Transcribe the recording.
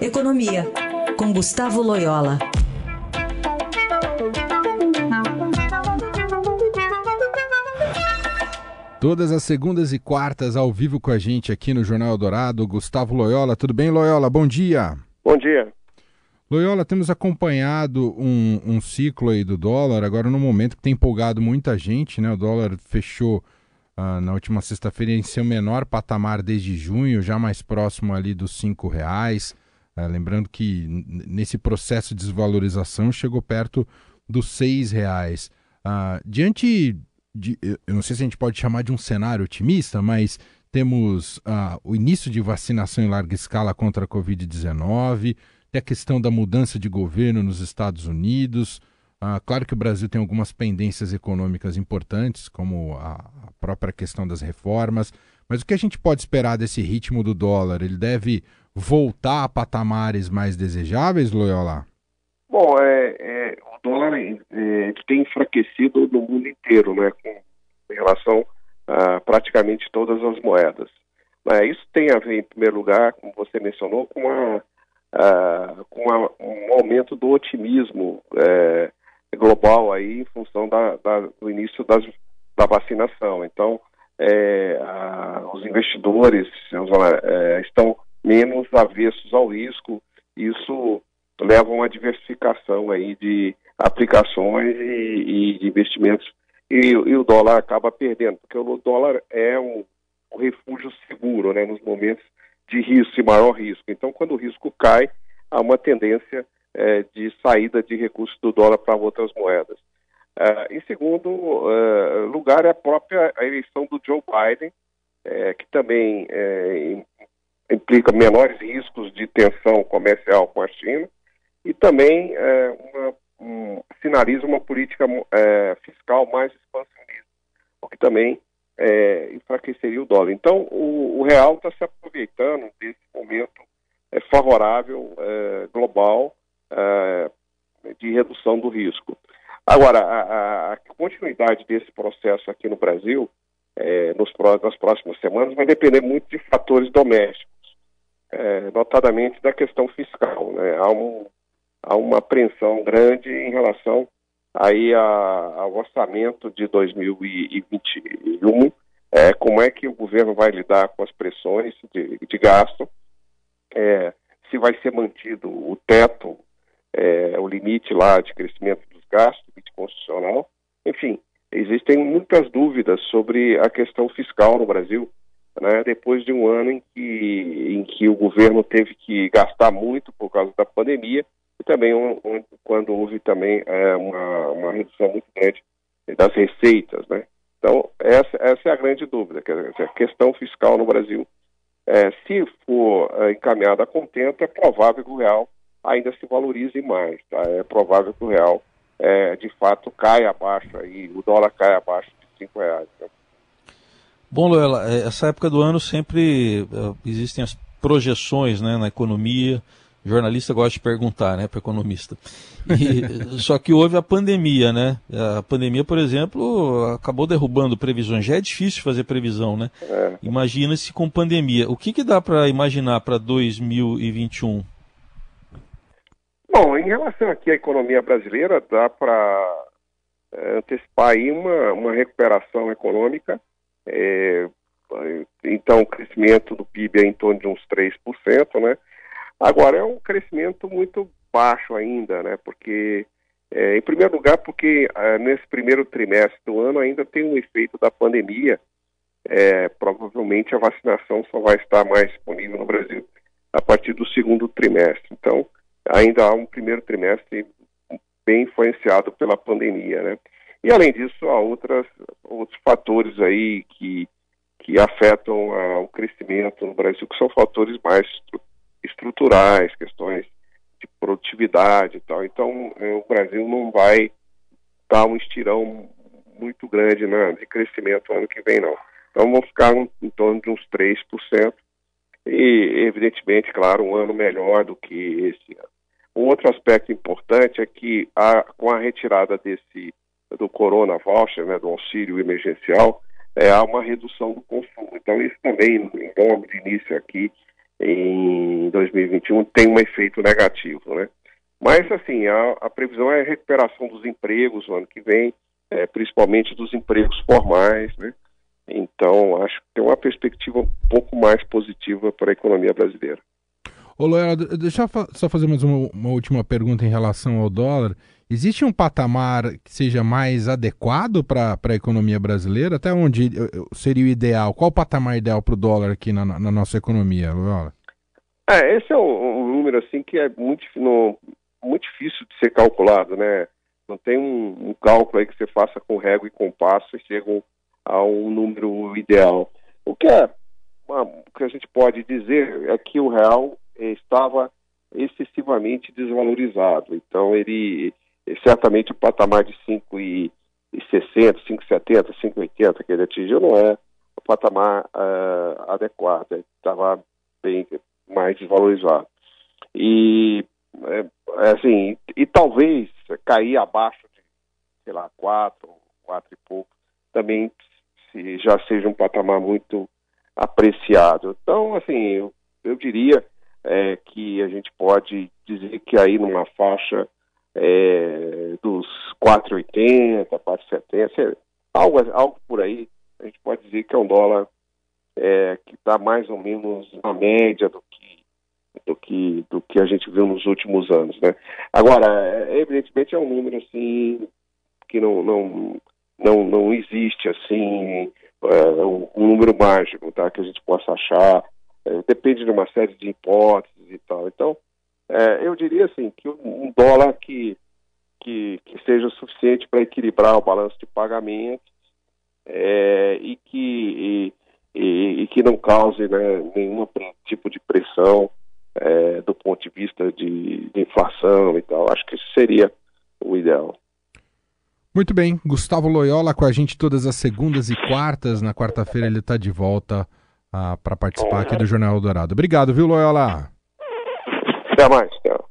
Economia, com Gustavo Loyola. Todas as segundas e quartas ao vivo com a gente aqui no Jornal Dourado, Gustavo Loyola. Tudo bem, Loyola? Bom dia. Bom dia. Loyola, temos acompanhado um, um ciclo aí do dólar, agora no momento que tem empolgado muita gente, né? O dólar fechou ah, na última sexta-feira em seu menor patamar desde junho, já mais próximo ali dos cinco reais. Ah, lembrando que nesse processo de desvalorização chegou perto dos seis reais. Ah, diante de, eu não sei se a gente pode chamar de um cenário otimista, mas temos ah, o início de vacinação em larga escala contra a Covid-19, tem a questão da mudança de governo nos Estados Unidos. Ah, claro que o Brasil tem algumas pendências econômicas importantes, como a, a própria questão das reformas, mas o que a gente pode esperar desse ritmo do dólar? Ele deve voltar a patamares mais desejáveis, Loyola? Bom, é, é o dólar é, tem enfraquecido no mundo inteiro, né, com, em relação a praticamente todas as moedas. Mas isso tem a ver, em primeiro lugar, como você mencionou, com, a, a com a, um aumento do otimismo é, global aí em função da, da, do início das, da vacinação. Então, é, a, os investidores é, estão menos avessos ao risco. Isso leva a uma diversificação aí de aplicações e, e de investimentos e, e, o dólar acaba perdendo, porque o dólar é um, um refúgio seguro, né, nos momentos de risco e maior risco. Então, quando o risco cai, há uma tendência é, de saída de recursos do dólar para outras moedas. Uh, em segundo uh, lugar, é a própria eleição do Joe Biden, é, que também é, implica menores riscos de tensão comercial com a China e também é, uma, um, sinaliza uma política é, fiscal mais expansionista, o que também é, enfraqueceria o dólar. Então, o, o real está se aproveitando desse momento é, favorável é, global é, de redução do risco. Agora, a, a, continuidade desse processo aqui no Brasil, nos, nas próximas semanas, vai depender muito de fatores domésticos, notadamente da questão fiscal. Né? Há um há uma apreensão grande em relação aí a, ao orçamento de 2021, é, como é que o governo vai lidar com as pressões de, de gasto, é, se vai ser mantido o teto, é, o limite lá de crescimento dos gastos, limite constitucional, enfim, existem muitas dúvidas sobre a questão fiscal no Brasil, né, depois de um ano em que, em que o governo teve que gastar muito por causa da pandemia, e também um, um, quando houve também é, uma, uma redução muito grande das receitas, né? Então, essa, essa é a grande dúvida, que a questão fiscal no Brasil, é, se for é, encaminhada a contento, é provável que o real ainda se valorize mais, tá? É provável que o real, é, de fato, caia abaixo, aí, o dólar caia abaixo de cinco reais. Né? Bom, Luela, é, essa época do ano sempre uh, existem as projeções né, na economia, jornalista gosta de perguntar, né, para economista. E, só que houve a pandemia, né? A pandemia, por exemplo, acabou derrubando previsões. Já é difícil fazer previsão, né? É. Imagina-se com pandemia. O que, que dá para imaginar para 2021? Bom, em relação aqui à economia brasileira, dá para é, antecipar aí uma, uma recuperação econômica. É, então, o crescimento do PIB é em torno de uns 3%, né? Agora, é um crescimento muito baixo ainda, né? Porque, é, em primeiro lugar, porque é, nesse primeiro trimestre do ano ainda tem um efeito da pandemia. É, provavelmente a vacinação só vai estar mais disponível no Brasil a partir do segundo trimestre. Então, ainda há um primeiro trimestre bem influenciado pela pandemia, né? E além disso, há outras, outros fatores aí que, que afetam a, o crescimento no Brasil, que são fatores mais estruturais, questões de produtividade e tal. Então, é, o Brasil não vai dar um estirão muito grande né, de crescimento ano que vem, não. Então, vamos ficar um, em torno de uns 3%. E, evidentemente, claro, um ano melhor do que esse ano. Um outro aspecto importante é que a, com a retirada desse do Corona Voucher, né, do auxílio emergencial, é, há uma redução do consumo. Então, isso também, em nome de início aqui, em em 2021 tem um efeito negativo, né? Mas, assim, a, a previsão é a recuperação dos empregos no ano que vem, é, principalmente dos empregos formais, né? Então, acho que tem uma perspectiva um pouco mais positiva para a economia brasileira. Ô, deixa eu só fazer mais uma, uma, última pergunta em relação ao dólar. Existe um patamar que seja mais adequado para a economia brasileira? Até onde seria o ideal? Qual o patamar ideal para o dólar aqui na, na, nossa economia, Loela? É, esse é um, um, número assim que é muito, no, muito difícil de ser calculado, né? Não tem um, um cálculo aí que você faça com régua e compasso e chega a um número ideal. O que, é, o que a gente pode dizer é que o real estava excessivamente desvalorizado. Então, ele certamente o patamar de 5,60, 5,70, 5,80 que ele atingiu não é o patamar uh, adequado, estava bem mais desvalorizado. E é, é, assim, e talvez cair abaixo de, sei lá, 4, 4 e pouco, também se já seja um patamar muito apreciado. Então, assim, eu, eu diria é, que a gente pode dizer que aí numa faixa é, dos 4,80, 4,70, algo, algo por aí, a gente pode dizer que é um dólar é, que está mais ou menos na média do que, do, que, do que a gente viu nos últimos anos. Né? Agora, é, evidentemente é um número assim que não, não, não, não existe assim é, um, número mágico tá? que a gente possa achar depende de uma série de hipóteses e tal. Então, é, eu diria assim que um dólar que, que, que seja suficiente para equilibrar o balanço de pagamentos é, e, que, e, e, e, que não cause né, nenhum tipo de pressão é, do ponto de vista de, de inflação e tal. Acho que seria o ideal. Muito bem, Gustavo Loyola com a gente todas as segundas e quartas. Na quarta-feira ele está de volta ah, para participar aqui do Jornal Dourado. Obrigado, viu, Loyola? Até mais, tchau.